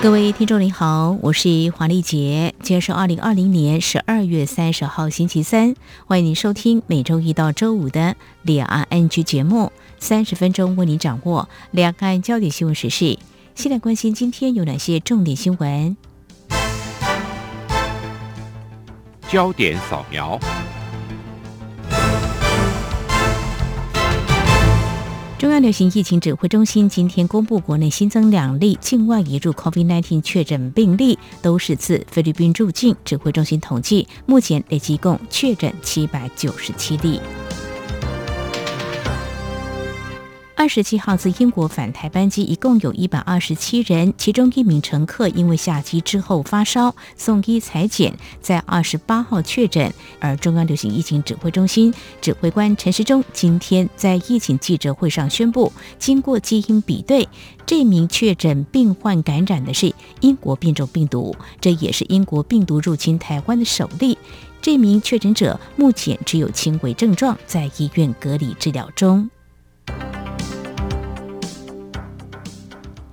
各位听众您好，我是黄丽杰，今天是二零二零年十二月三十号星期三，欢迎您收听每周一到周五的两岸 NG 节目，三十分钟为您掌握两岸焦点新闻时事。先来关心今天有哪些重点新闻？焦点扫描。中央流行疫情指挥中心今天公布，国内新增两例境外移入 COVID-19 确诊病例，都是自菲律宾入境。指挥中心统计，目前累计共确诊七百九十七例。二十七号自英国返台班机一共有一百二十七人，其中一名乘客因为下机之后发烧，送医裁检，在二十八号确诊。而中央流行疫情指挥中心指挥官陈时中今天在疫情记者会上宣布，经过基因比对，这名确诊病患感染的是英国变种病毒，这也是英国病毒入侵台湾的首例。这名确诊者目前只有轻微症状，在医院隔离治疗中。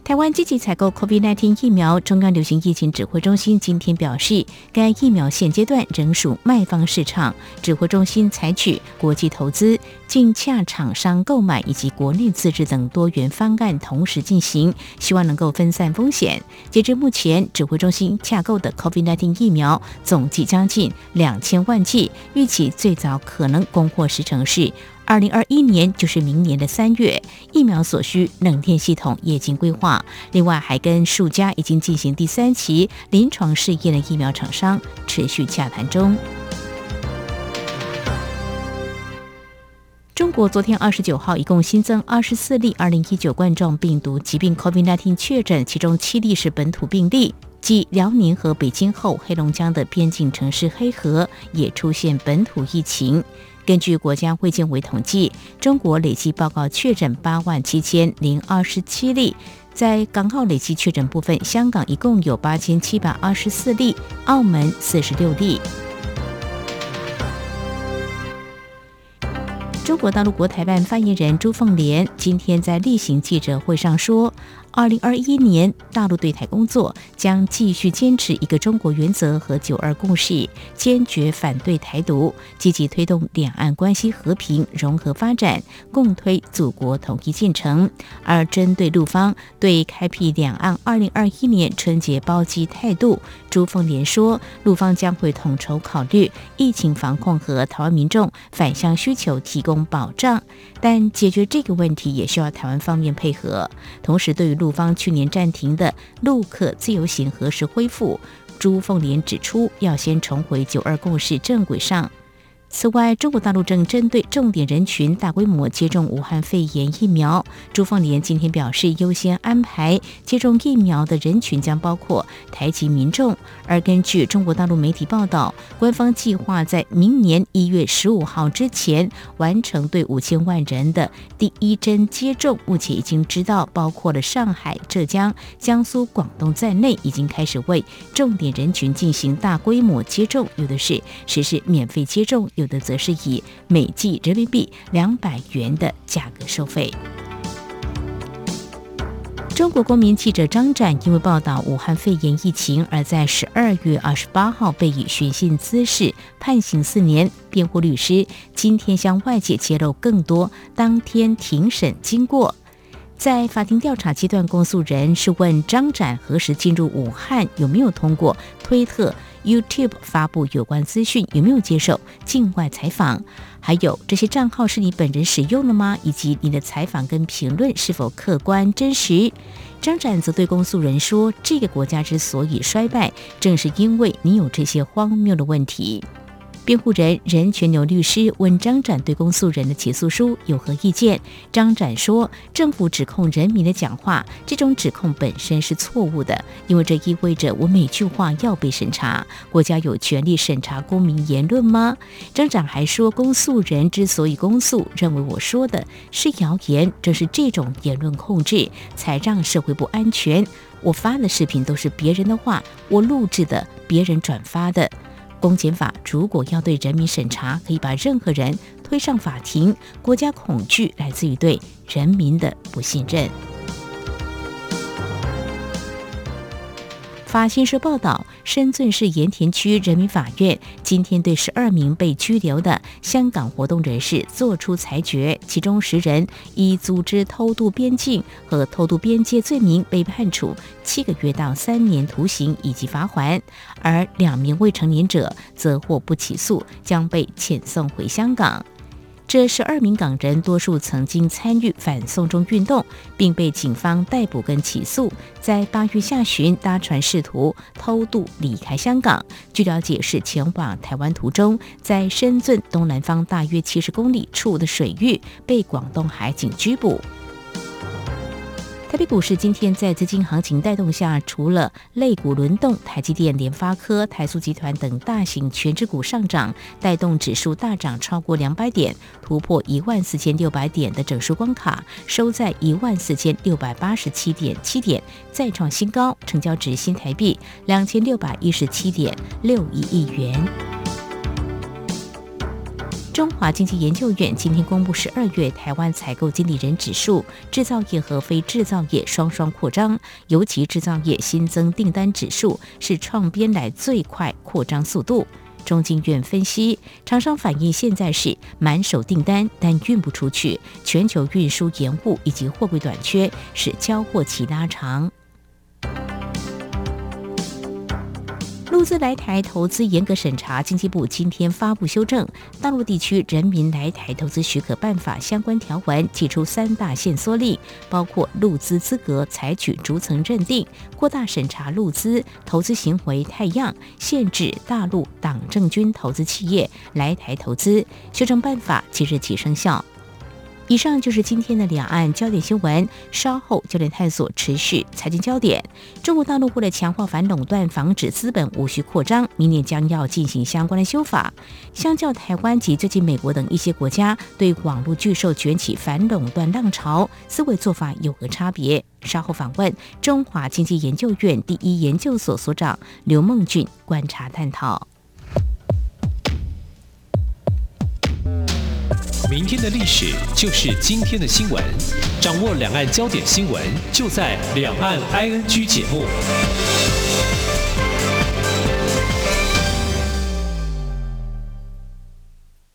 台湾积极采购 COVID-19 疫苗，中央流行疫情指挥中心今天表示，该疫苗现阶段仍属卖方市场，指挥中心采取国际投资、竞洽厂商购买以及国内自制等多元方案同时进行，希望能够分散风险。截至目前，指挥中心洽购的 COVID-19 疫苗总计将近两千万剂，预期最早可能供货时程是。二零二一年就是明年的三月，疫苗所需冷链系统也已经规划。另外，还跟数家已经进行第三期临床试验的疫苗厂商持续洽谈中。中国昨天二十九号一共新增二十四例二零一九冠状病毒疾病 COVID-19 确诊，其中七例是本土病例。继辽宁和北京后，黑龙江的边境城市黑河也出现本土疫情。根据国家卫健委统计，中国累计报告确诊八万七千零二十七例。在港澳累计确诊部分，香港一共有八千七百二十四例，澳门四十六例。中国大陆国台办发言人朱凤莲今天在例行记者会上说。二零二一年，大陆对台工作将继续坚持一个中国原则和九二共识，坚决反对台独，积极推动两岸关系和平融合发展，共推祖国统一进程。而针对陆方对开辟两岸二零二一年春节包机态度，朱凤莲说，陆方将会统筹考虑疫情防控和台湾民众返乡需求，提供保障。但解决这个问题也需要台湾方面配合。同时，对于陆方去年暂停的陆客自由行何时恢复，朱凤莲指出，要先重回九二共识正轨上。此外，中国大陆正针对重点人群大规模接种武汉肺炎疫苗。朱凤莲今天表示，优先安排接种疫苗的人群将包括台籍民众。而根据中国大陆媒体报道，官方计划在明年一月十五号之前完成对五千万人的第一针接种。目前已经知道，包括了上海、浙江、江苏、广东在内，已经开始为重点人群进行大规模接种，有的是实施免费接种，有。的则是以每剂人民币两百元的价格收费。中国公民记者张展因为报道武汉肺炎疫情，而在十二月二十八号被以寻衅滋事判刑四年。辩护律师今天向外界揭露更多当天庭审经过。在法庭调查阶段，公诉人是问张展何时进入武汉，有没有通过推特。YouTube 发布有关资讯有没有接受境外采访？还有这些账号是你本人使用的吗？以及你的采访跟评论是否客观真实？张展则对公诉人说：“这个国家之所以衰败，正是因为你有这些荒谬的问题。”辩护人任全牛律师问张展对公诉人的起诉书有何意见？张展说，政府指控人民的讲话，这种指控本身是错误的，因为这意味着我每句话要被审查。国家有权利审查公民言论吗？张展还说，公诉人之所以公诉，认为我说的是谣言，正是这种言论控制才让社会不安全。我发的视频都是别人的话，我录制的，别人转发的。公检法如果要对人民审查，可以把任何人推上法庭。国家恐惧来自于对人民的不信任。法新社报道，深圳市盐田区人民法院今天对十二名被拘留的香港活动人士作出裁决，其中十人以组织偷渡边境和偷渡边界罪名被判处七个月到三年徒刑以及罚款，而两名未成年者则获不起诉，将被遣送回香港。这十二名港人多数曾经参与反送中运动，并被警方逮捕跟起诉。在八月下旬搭船试图偷渡离开香港，据了解是前往台湾途中，在深圳东南方大约七十公里处的水域被广东海警拘捕。台北股市今天在资金行情带动下，除了类股轮动，台积电、联发科、台塑集团等大型全指股上涨，带动指数大涨超过两百点，突破一万四千六百点的整数关卡，收在一万四千六百八十七点七点，再创新高，成交值新台币两千六百一十七点六一亿元。中华经济研究院今天公布十二月台湾采购经理人指数，制造业和非制造业双双扩张，尤其制造业新增订单指数是创编来最快扩张速度。中经院分析，厂商反映现在是满手订单，但运不出去，全球运输延误以及货柜短缺，使交货期拉长。陆资来台投资严格审查，经济部今天发布修正《大陆地区人民来台投资许可办法》相关条文，提出三大限缩令，包括陆资资格采取逐层认定、扩大审查陆资投资行为太样、限制大陆党政军投资企业来台投资。修正办法即日起生效。以上就是今天的两岸焦点新闻。稍后焦点探索持续财经焦点。中国大陆为了强化反垄断，防止资本无序扩张，明年将要进行相关的修法。相较台湾及最近美国等一些国家对网络巨兽卷起反垄断浪潮，思维做法有何差别？稍后访问中华经济研究院第一研究所所长刘梦俊观察探讨。明天的历史就是今天的新闻，掌握两岸焦点新闻，就在《两岸 ING》节目。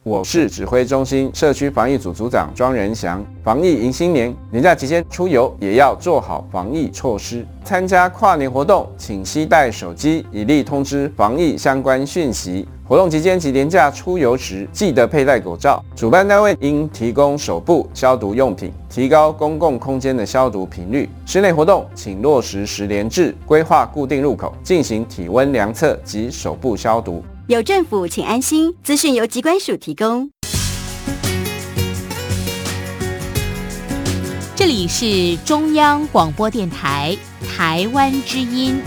我是指挥中心社区防疫组组长庄仁祥。防疫迎新年，年假期间出游也要做好防疫措施。参加跨年活动，请携带手机，以利通知防疫相关讯息。活动期间及年假出游时，记得佩戴口罩。主办单位应提供手部消毒用品，提高公共空间的消毒频率。室内活动请落实十连制，规划固定入口，进行体温量测及手部消毒。有政府，请安心。资讯由机关署提供。这里是中央广播电台台湾之音。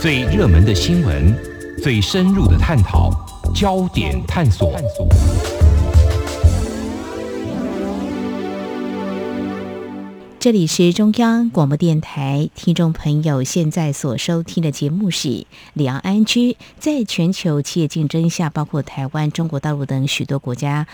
最热门的新闻，最深入的探讨，焦点探索。这里是中央广播电台，听众朋友现在所收听的节目是《两岸安居》。在全球企业竞争下，包括台湾、中国大陆等许多国家。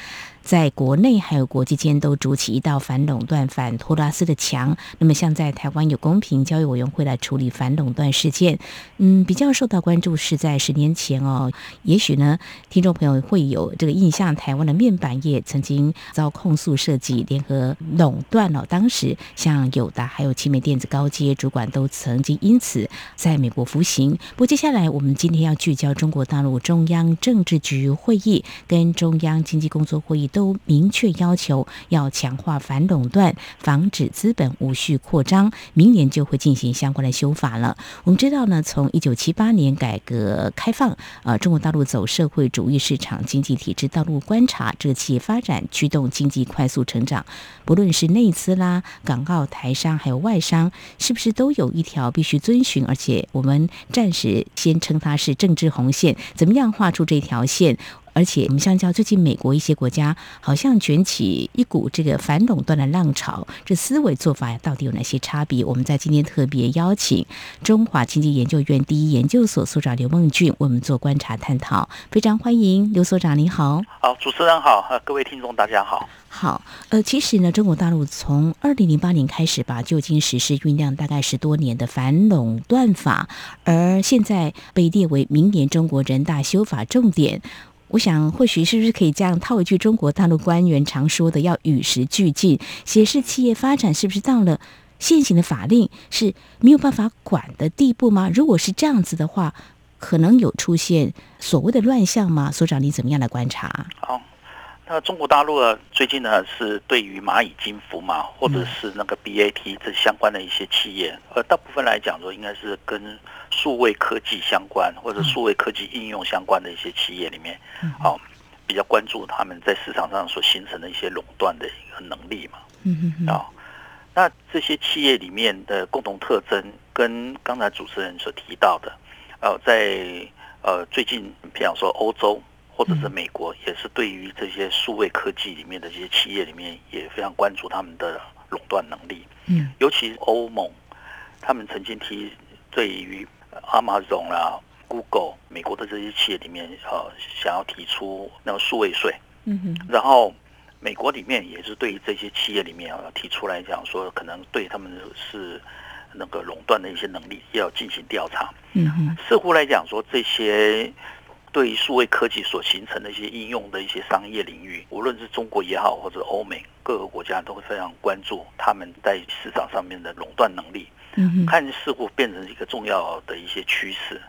在国内还有国际间都筑起一道反垄断、反托拉斯的墙。那么，像在台湾有公平交易委员会来处理反垄断事件，嗯，比较受到关注是在十年前哦。也许呢，听众朋友会有这个印象，台湾的面板业曾经遭控诉涉及联合垄断了。当时像友达还有奇美电子高阶主管都曾经因此在美国服刑。不过，接下来我们今天要聚焦中国大陆中央政治局会议跟中央经济工作会议。都明确要求要强化反垄断，防止资本无序扩张。明年就会进行相关的修法了。我们知道呢，从一九七八年改革开放，呃，中国大陆走社会主义市场经济体制道路，观察这个企业发展驱动经济快速成长，不论是内资啦、港澳台商还有外商，是不是都有一条必须遵循？而且我们暂时先称它是政治红线，怎么样画出这条线？而且我们相较最近美国一些国家，好像卷起一股这个反垄断的浪潮，这思维做法到底有哪些差别？我们在今天特别邀请中华经济研究院第一研究所所长刘梦俊为我们做观察探讨，非常欢迎刘所长，你好。好，主持人好，各位听众大家好。好，呃，其实呢，中国大陆从二零零八年开始吧，就已经实施酝酿大概十多年的反垄断法，而现在被列为明年中国人大修法重点。我想，或许是不是可以这样套一句中国大陆官员常说的，要与时俱进，显示企业发展是不是到了现行的法令是没有办法管的地步吗？如果是这样子的话，可能有出现所谓的乱象吗？所长，你怎么样来观察？好。那中国大陆啊，最近呢是对于蚂蚁金服嘛，或者是那个 BAT 这相关的一些企业，呃，大部分来讲说，应该是跟数位科技相关或者数位科技应用相关的一些企业里面，好比较关注他们在市场上所形成的一些垄断的一个能力嘛。嗯嗯啊，那这些企业里面的共同特征，跟刚才主持人所提到的，呃，在呃最近，比方说欧洲。或者是美国也是对于这些数位科技里面的这些企业里面也非常关注他们的垄断能力。嗯，尤其欧盟，他们曾经提对于 Amazon 啦、Google 美国的这些企业里面，呃，想要提出那个数位税。嗯哼。然后美国里面也是对于这些企业里面啊提出来讲说，可能对他们是那个垄断的一些能力要进行调查。嗯哼。似乎来讲说这些。对于数位科技所形成的一些应用的一些商业领域，无论是中国也好，或者欧美各个国家都会非常关注他们在市场上面的垄断能力。嗯，看似乎变成一个重要的一些趋势，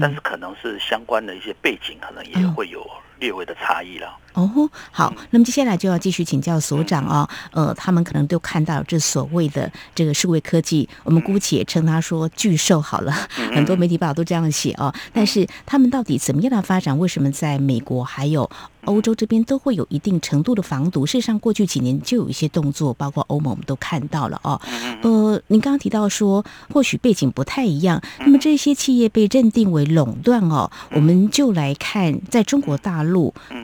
但是可能是相关的一些背景，可能也会有。略微的差异了哦，好，那么接下来就要继续请教所长哦，呃，他们可能都看到这所谓的这个数位科技，我们姑且称他说巨兽好了，很多媒体报道都这样写哦，但是他们到底怎么样的发展？为什么在美国还有？欧洲这边都会有一定程度的防毒，事实上过去几年就有一些动作，包括欧盟我们都看到了哦。呃，您刚刚提到说，或许背景不太一样，那么这些企业被认定为垄断哦，我们就来看在中国大陆，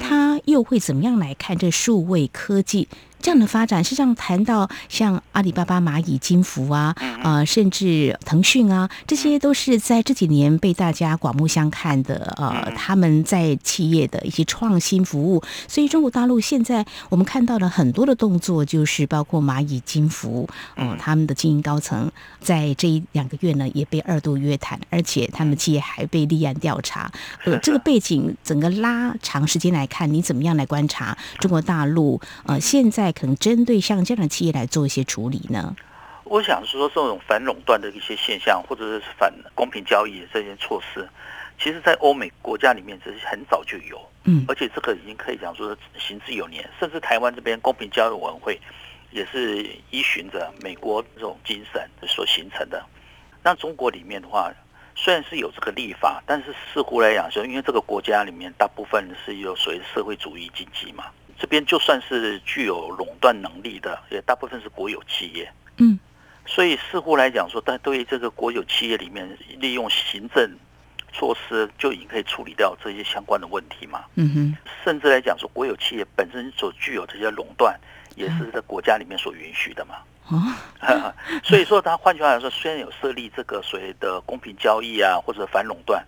它又会怎么样来看这数位科技？这样的发展，实际上谈到像阿里巴巴、蚂蚁金服啊，呃，甚至腾讯啊，这些都是在这几年被大家刮目相看的。呃，他们在企业的一些创新服务，所以中国大陆现在我们看到了很多的动作，就是包括蚂蚁金服，嗯，他们的经营高层在这一两个月呢也被二度约谈，而且他们企业还被立案调查。呃，这个背景整个拉长时间来看，你怎么样来观察中国大陆？呃，现在。可能针对像这样的企业来做一些处理呢？我想说，这种反垄断的一些现象，或者是反公平交易这些措施，其实，在欧美国家里面，其实很早就有。嗯，而且这个已经可以讲说行之有年，甚至台湾这边公平交易委员会也是依循着美国这种精神所形成的。那中国里面的话，虽然是有这个立法，但是似乎来讲说，因为这个国家里面大部分是有所谓社会主义经济嘛。这边就算是具有垄断能力的，也大部分是国有企业。嗯，所以似乎来讲说，但对于这个国有企业里面，利用行政措施就已经可以处理掉这些相关的问题嘛。嗯哼，甚至来讲说，国有企业本身所具有这些垄断，也是在国家里面所允许的嘛。哦，所以说，他换句话来说，虽然有设立这个所谓的公平交易啊，或者反垄断，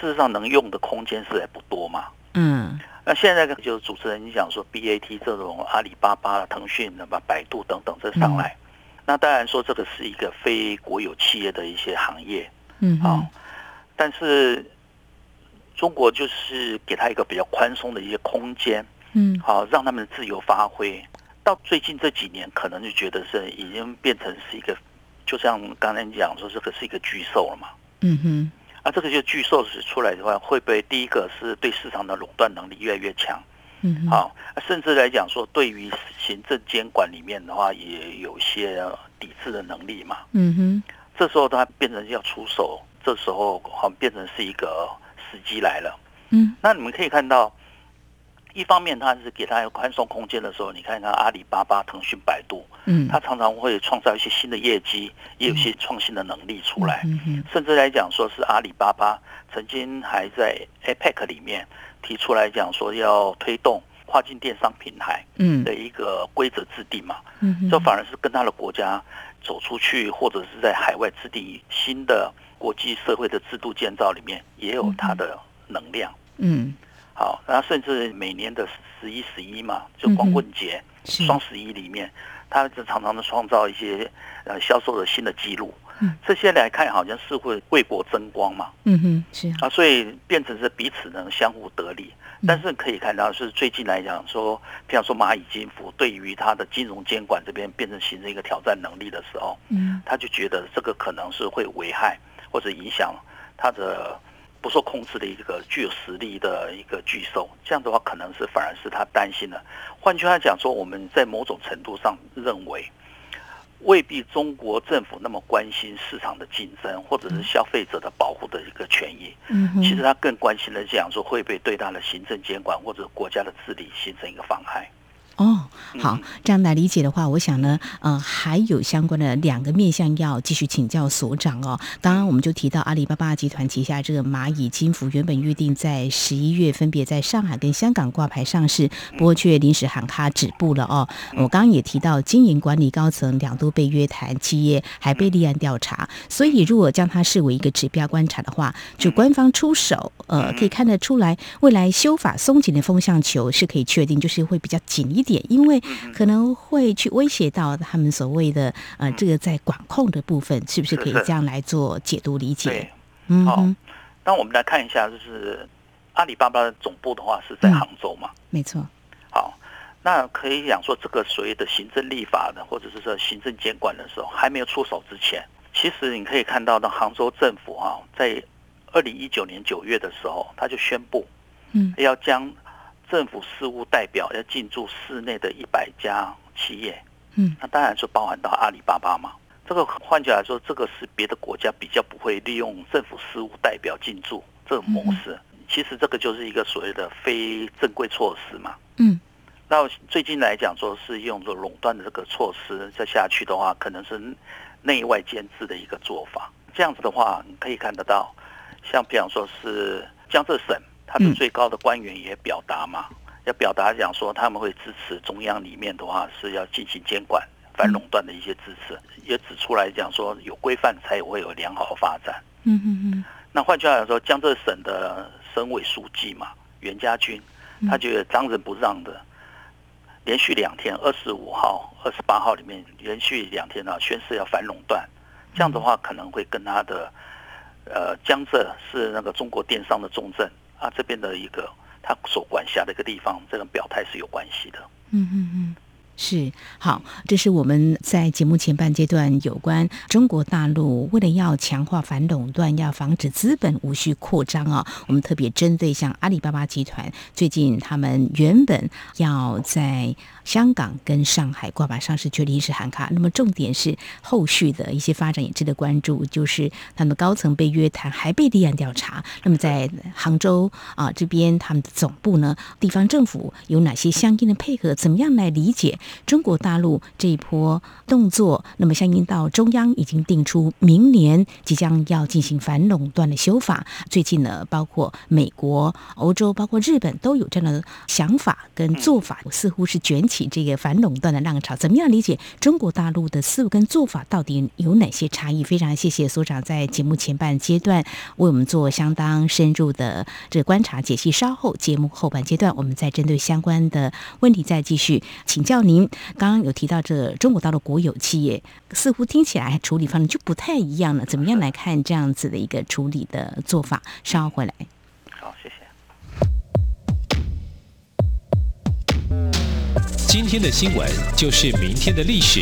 事实上能用的空间是还不多嘛。嗯。那现在就是主持人你讲说 B A T 这种阿里巴巴、腾讯、那么百度等等这上来，那当然说这个是一个非国有企业的一些行业，嗯，好，但是中国就是给他一个比较宽松的一些空间，嗯，好，让他们自由发挥。到最近这几年，可能就觉得是已经变成是一个，就像刚才你讲说这个是一个巨兽了嘛，嗯哼。那这个就巨兽是出来的话，会不会第一个是对市场的垄断能力越来越强？嗯，好，甚至来讲说，对于行政监管里面的话，也有些抵制的能力嘛。嗯哼，这时候它变成要出手，这时候好像变成是一个时机来了。嗯，那你们可以看到。一方面，它是给它有宽松空间的时候，你看看阿里巴巴、腾讯、百度，嗯，它常常会创造一些新的业绩，也有些创新的能力出来。嗯甚至来讲，说是阿里巴巴曾经还在 APEC 里面提出来讲说要推动跨境电商平台，嗯，的一个规则制定嘛，嗯，这反而是跟他的国家走出去，或者是在海外制定新的国际社会的制度建造里面，也有它的能量，嗯。好，然后甚至每年的十一、十一嘛，就光棍节、双十一里面，他就常常的创造一些呃销售的新的记录。嗯，这些来看好像是会为国争光嘛。嗯哼，是啊，所以变成是彼此能相互得利。但是可以看到是最近来讲说，譬如说蚂蚁金服对于它的金融监管这边变成形成一个挑战能力的时候，嗯，他就觉得这个可能是会危害或者影响他的。不受控制的一个具有实力的一个巨兽，这样的话可能是反而是他担心的。换句话讲说，我们在某种程度上认为，未必中国政府那么关心市场的竞争，或者是消费者的保护的一个权益。嗯，其实他更关心的讲说，会不会对他的行政监管或者国家的治理形成一个妨害。哦，好，这样来理解的话，我想呢，呃，还有相关的两个面向要继续请教所长哦。刚刚我们就提到阿里巴巴集团旗下这个蚂蚁金服，原本预定在十一月分别在上海跟香港挂牌上市，不过却临时喊卡止步了哦。我刚刚也提到，经营管理高层两度被约谈，企业还被立案调查，所以如果将它视为一个指标观察的话，就官方出手，呃，可以看得出来，未来修法松紧的风向球是可以确定，就是会比较紧一。点，因为可能会去威胁到他们所谓的呃，这个在管控的部分，是不是可以这样来做解读理解？嗯，好。那我们来看一下，就是阿里巴巴的总部的话是在杭州嘛？没错。好，那可以讲说，这个所谓的行政立法的，或者是说行政监管的时候，还没有出手之前，其实你可以看到，的杭州政府啊，在二零一九年九月的时候，他就宣布，嗯，要将。政府事务代表要进驻市内的一百家企业，嗯，那当然就包含到阿里巴巴嘛。这个换句话来说，这个是别的国家比较不会利用政府事务代表进驻这种模式。其实这个就是一个所谓的非正规措施嘛。嗯，那最近来讲，说是用这垄断的这个措施再下去的话，可能是内外兼治的一个做法。这样子的话，你可以看得到，像比方说是江浙省。他的最高的官员也表达嘛，要表达讲说他们会支持中央里面的话是要进行监管反垄断的一些支持，也指出来讲说有规范才会有良好的发展。嗯嗯嗯。那换句话来说，江浙省的省委书记嘛，袁家军，他觉得当仁不让的，连续两天，二十五号、二十八号里面连续两天呢宣誓要反垄断，这样的话可能会跟他的呃江浙是那个中国电商的重镇。啊，这边的一个他所管辖的一个地方，这种表态是有关系的。嗯嗯嗯。是好，这是我们在节目前半阶段有关中国大陆为了要强化反垄断，要防止资本无序扩张啊，我们特别针对像阿里巴巴集团，最近他们原本要在香港跟上海挂牌上市，却临时喊卡。那么重点是后续的一些发展也值得关注，就是他们高层被约谈，还被立案调查。那么在杭州啊这边，他们的总部呢，地方政府有哪些相应的配合？怎么样来理解？中国大陆这一波动作，那么相应到中央已经定出明年即将要进行反垄断的修法。最近呢，包括美国、欧洲，包括日本都有这样的想法跟做法，似乎是卷起起这个反垄断的浪潮。怎么样理解中国大陆的思路跟做法到底有哪些差异？非常谢谢所长在节目前半阶段为我们做相当深入的这个观察解析。稍后节目后半阶段，我们再针对相关的问题再继续请教您。刚刚有提到这中国大陆国有企业，似乎听起来处理方式就不太一样了。怎么样来看这样子的一个处理的做法？稍后回来。今天的新闻就是明天的历史，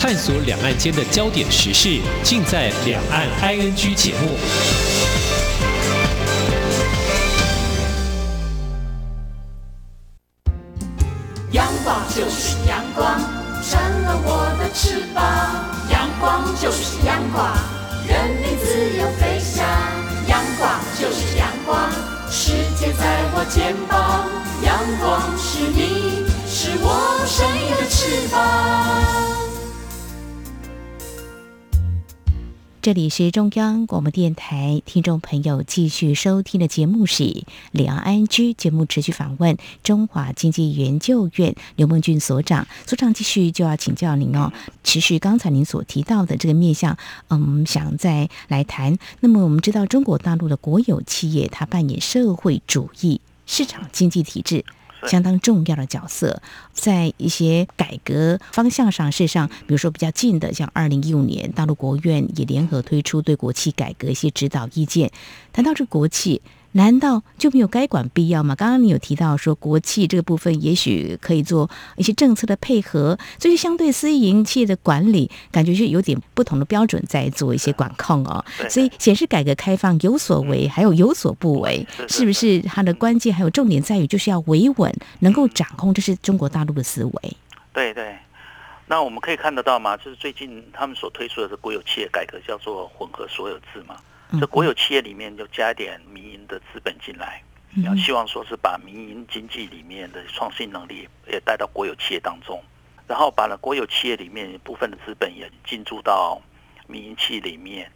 探索两岸间的焦点时事，尽在《两岸 ING》节目。阳光就是阳光，成了我的翅膀。阳光就是阳光，人民自由飞翔。阳光就是阳光，世界在我肩膀。阳光是你，是我生命的翅膀。这里是中央广播电台，听众朋友继续收听的节目是《两岸安居》节目，持续访问中华经济研究院刘梦俊所长。所长继续就要请教您哦，持续刚才您所提到的这个面向，嗯，想再来谈。那么我们知道，中国大陆的国有企业，它扮演社会主义市场经济体制。相当重要的角色，在一些改革方向上，事实上，比如说比较近的，像二零一五年，大陆国务院也联合推出对国企改革一些指导意见。谈到这国企。难道就没有该管必要吗？刚刚你有提到说国企这个部分，也许可以做一些政策的配合，这些相对私营企业的管理，感觉是有点不同的标准在做一些管控哦。所以显示改革开放有所为，还有有所不为，是不是？它的关键还有重点在于，就是要维稳，能够掌控，这是中国大陆的思维。对对，那我们可以看得到吗？就是最近他们所推出的是国有企业改革，叫做混合所有制嘛。这国有企业里面就加一点民营的资本进来，然后希望说是把民营经济里面的创新能力也带到国有企业当中，然后把了国有企业里面部分的资本也进驻到民营企业里面，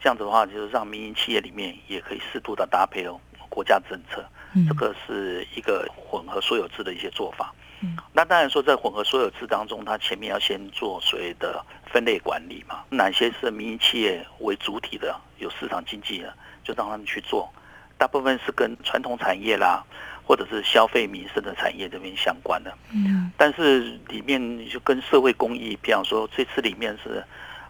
这样子的话就是让民营企业里面也可以适度的搭配哦国家政策，这个是一个混合所有制的一些做法。嗯。那当然说，在混合所有制当中，它前面要先做所谓的分类管理嘛，哪些是民营企业为主体的，有市场经济的，就让他们去做；大部分是跟传统产业啦，或者是消费民生的产业这边相关的。嗯，但是里面就跟社会公益，比方说这次里面是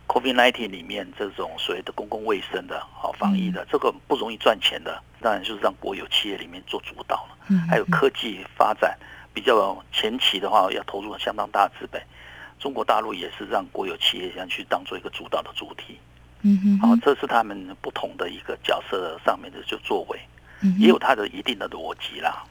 COVID-19 里面这种所谓的公共卫生的、好防疫的，这个不容易赚钱的，当然就是让国有企业里面做主导了。嗯，还有科技发展。比较前期的话，要投入相当大的资本。中国大陆也是让国有企业想去当做一个主导的主体。嗯哼，好，这是他们不同的一个角色上面的就作为。也有它的一定的逻辑啦。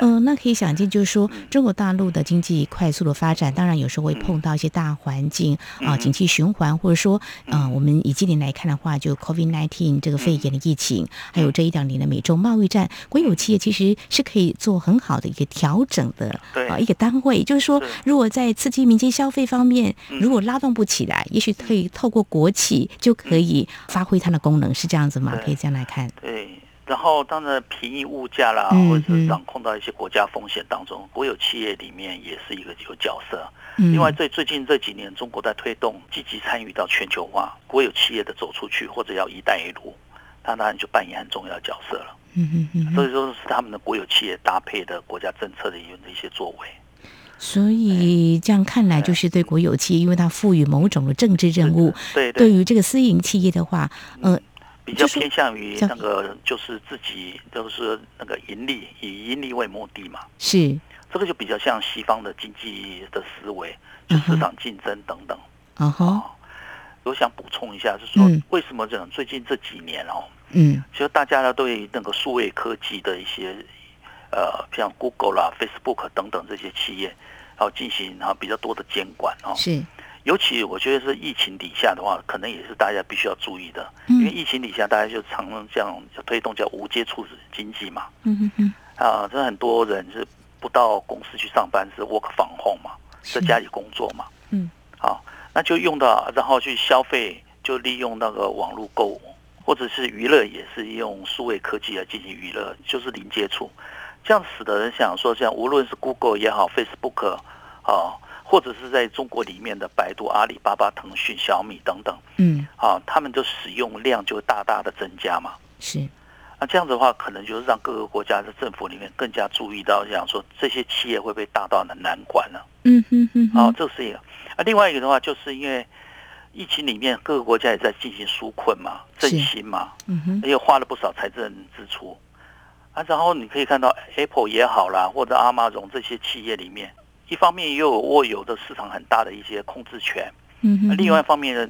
嗯，那可以想见，就是说中国大陆的经济快速的发展，当然有时候会碰到一些大环境啊，景气循环，或者说，嗯，我们以今年来看的话，就 COVID nineteen 这个肺炎的疫情，还有这一两年的美洲贸易战，国有企业其实是可以做很好的一个调整的啊一个单位。就是说，如果在刺激民间消费方面，如果拉动不起来，也许可以透过国企就可以发挥它的功能，是这样子吗？可以这样来看。对。然后，当然，便宜物价啦，或者是掌控到一些国家风险当中，国有企业里面也是一个有角色。另外，在最近这几年，中国在推动积极参与到全球化，国有企业的走出去或者要“一带一路”，它当然就扮演很重要的角色了。嗯嗯嗯。所以说是他们的国有企业搭配的国家政策的一一些作为。所以这样看来，就是对国有企业，因为它赋予某种的政治任务。对。对于这个私营企业的话，呃。比较偏向于那个，就是自己都是那个盈利，以盈利为目的嘛。是，这个就比较像西方的经济的思维，就市场竞争等等。啊哈。我想补充一下，就是说，为什么这种最近这几年哦，嗯，其实大家呢对那个数位科技的一些，呃，像 Google 啦、Facebook 等等这些企业，然后进行然后比较多的监管哦。是。尤其我觉得是疫情底下的话，可能也是大家必须要注意的，因为疫情底下大家就常常这样推动叫无接触经济嘛。嗯嗯嗯。啊，这很多人是不到公司去上班，是 work from home 嘛，在家里工作嘛。嗯。好，那就用到，然后去消费，就利用那个网络购物，或者是娱乐，也是用数位科技来进行娱乐，就是零接触，这样使得人想说，像无论是 Google 也好，Facebook 啊。或者是在中国里面的百度、阿里巴巴、腾讯、小米等等，嗯，啊，他们的使用量就大大的增加嘛。是，那这样子的话，可能就是让各个国家的政府里面更加注意到，讲说这些企业会被大到的难管了。嗯哼哼。啊，这是一个。啊，另外一个的话，就是因为疫情里面各个国家也在进行纾困嘛、振兴嘛，嗯哼，也花了不少财政支出。啊，然后你可以看到 Apple 也好啦，或者阿玛荣这些企业里面。一方面又有握有的市场很大的一些控制权，嗯，另外一方面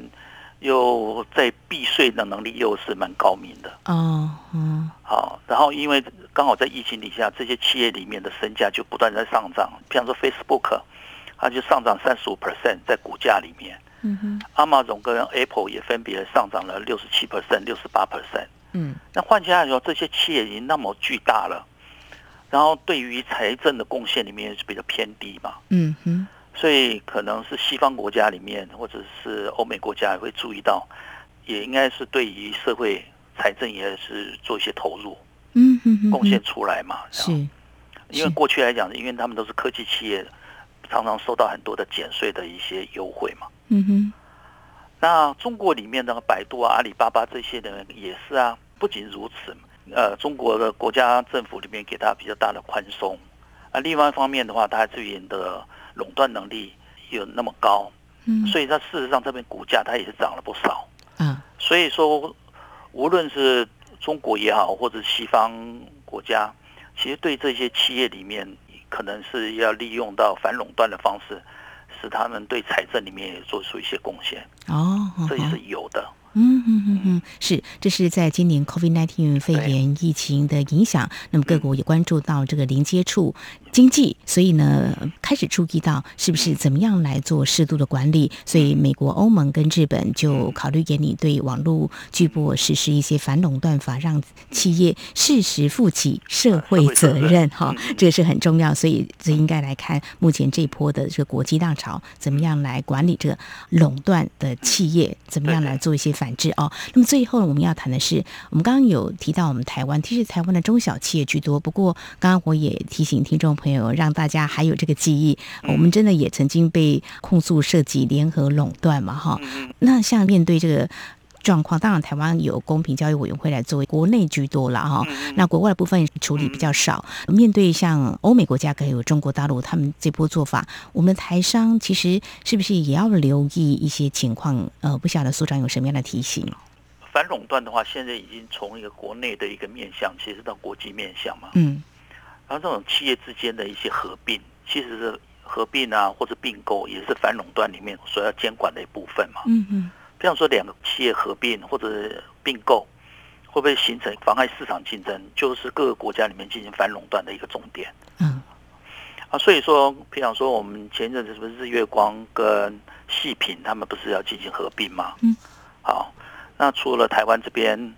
又在避税的能力又是蛮高明的，哦，嗯，好，然后因为刚好在疫情底下，这些企业里面的身价就不断在上涨。比方说 Facebook，它就上涨三十五 percent 在股价里面。嗯哼。阿玛总跟 Apple 也分别上涨了六十七 percent、六十八 percent。嗯。那换句话说，这些企业已经那么巨大了，然后对于财政的贡献里面是比较偏低嘛。嗯哼。所以可能是西方国家里面，或者是欧美国家也会注意到，也应该是对于社会财政也是做一些投入。嗯哼，贡献出来嘛？是，因为过去来讲，因为他们都是科技企业，常常受到很多的减税的一些优惠嘛。嗯哼，那中国里面的百度啊、阿里巴巴这些的也是啊。不仅如此，呃，中国的国家政府里面给他比较大的宽松，啊，另外一方面的话，他这边的垄断能力有那么高，嗯，所以它事实上这边股价它也是涨了不少。嗯，所以说，无论是中国也好，或者西方国家，其实对这些企业里面，可能是要利用到反垄断的方式，使他们对财政里面也做出一些贡献。哦，这也是有的。嗯嗯嗯嗯嗯，是，这是在今年 COVID-19 肺炎疫情的影响，那么各国也关注到这个零接触经济，所以呢，开始注意到是不是怎么样来做适度的管理，所以美国、欧盟跟日本就考虑给你对网络巨擘实施一些反垄断法，让企业适时负起社会责任，哈，这个是很重要，所以这应该来看目前这波的这个国际浪潮，怎么样来管理这个垄断的企业，怎么样来做？一些反。制哦，那么最后，我们要谈的是，我们刚刚有提到我们台湾，其实台湾的中小企业居多。不过，刚刚我也提醒听众，让大家还有这个记忆，我们真的也曾经被控诉涉及联合垄断嘛，哈。那像面对这个。状况当然，台湾有公平交易委员会来作为国内居多了哈，那国外的部分处理比较少。面对像欧美国家还有中国大陆，他们这波做法，我们台商其实是不是也要留意一些情况？呃，不晓得所长有什么样的提醒？反垄断的话，现在已经从一个国内的一个面向，其实到国际面向嘛。嗯。然后这种企业之间的一些合并，其实是合并啊，或者并购，也是反垄断里面所要监管的一部分嘛。嗯嗯。比方说，两个企业合并或者并购，会不会形成妨碍市场竞争？就是各个国家里面进行反垄断的一个重点。嗯，啊，所以说，譬如说，我们前一阵子是不是日月光跟细品他们不是要进行合并吗？嗯，好，那除了台湾这边，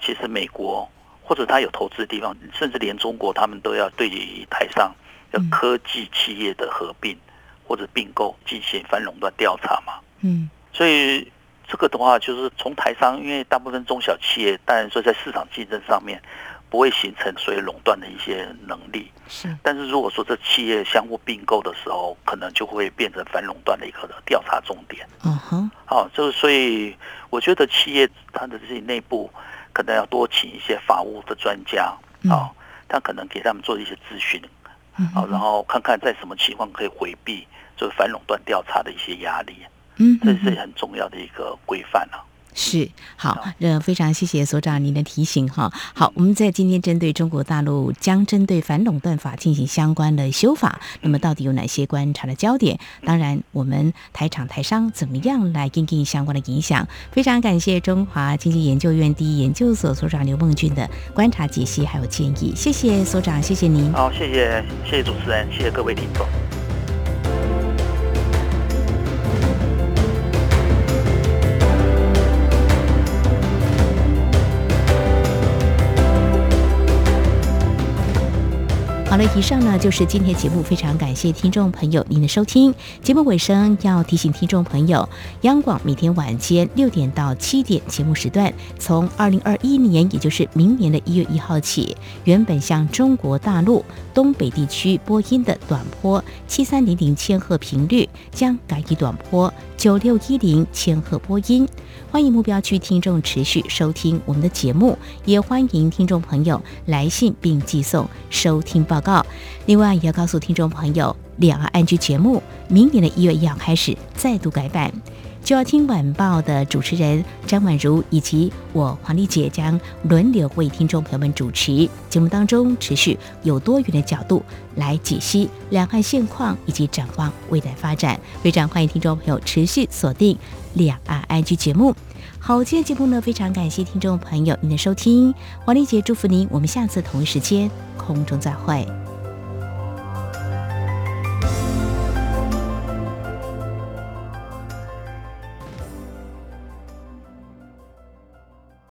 其实美国或者他有投资的地方，甚至连中国，他们都要对台上的科技企业的合并或者并购进行反垄断调查嘛？嗯，所以。这个的话，就是从台商，因为大部分中小企业，当然说在市场竞争上面不会形成所谓垄断的一些能力。是，但是如果说这企业相互并购的时候，可能就会变成反垄断的一个调查重点。嗯哼，好，就是所以我觉得企业它的这些内部可能要多请一些法务的专家啊，他可能给他们做一些咨询，好，然后看看在什么情况可以回避就是反垄断调查的一些压力。嗯，这是很重要的一个规范了。是好，呃，非常谢谢所长您的提醒哈。好，我们在今天针对中国大陆将针对反垄断法进行相关的修法，那么到底有哪些观察的焦点？当然，我们台厂台商怎么样来应对相关的影响？非常感谢中华经济研究院第一研究所所长刘梦俊的观察解析还有建议。谢谢所长，谢谢您。好，谢谢谢谢主持人，谢谢各位听众。好了，以上呢就是今天节目，非常感谢听众朋友您的收听。节目尾声要提醒听众朋友，央广每天晚间六点到七点节目时段，从二零二一年，也就是明年的一月一号起，原本向中国大陆东北地区播音的短波七三零零千赫频率将改以短波九六一零千赫播音。欢迎目标区听众持续收听我们的节目，也欢迎听众朋友来信并寄送收听报告。告另外，也要告诉听众朋友，两岸安居节目明年的一月一号开始再度改版，就要听晚报的主持人张婉如以及我黄丽姐将轮流为听众朋友们主持节目，当中持续有多元的角度来解析两岸现况以及展望未来发展。非常欢迎听众朋友持续锁定两岸安居节目。好，今天节目呢，非常感谢听众朋友您的收听，黄丽姐祝福您，我们下次同一时间空中再会。